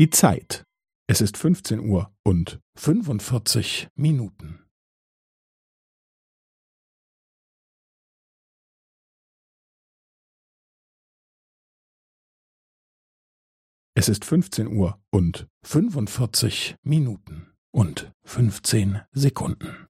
Die Zeit. Es ist 15 Uhr und 45 Minuten. Es ist 15 Uhr und 45 Minuten und 15 Sekunden.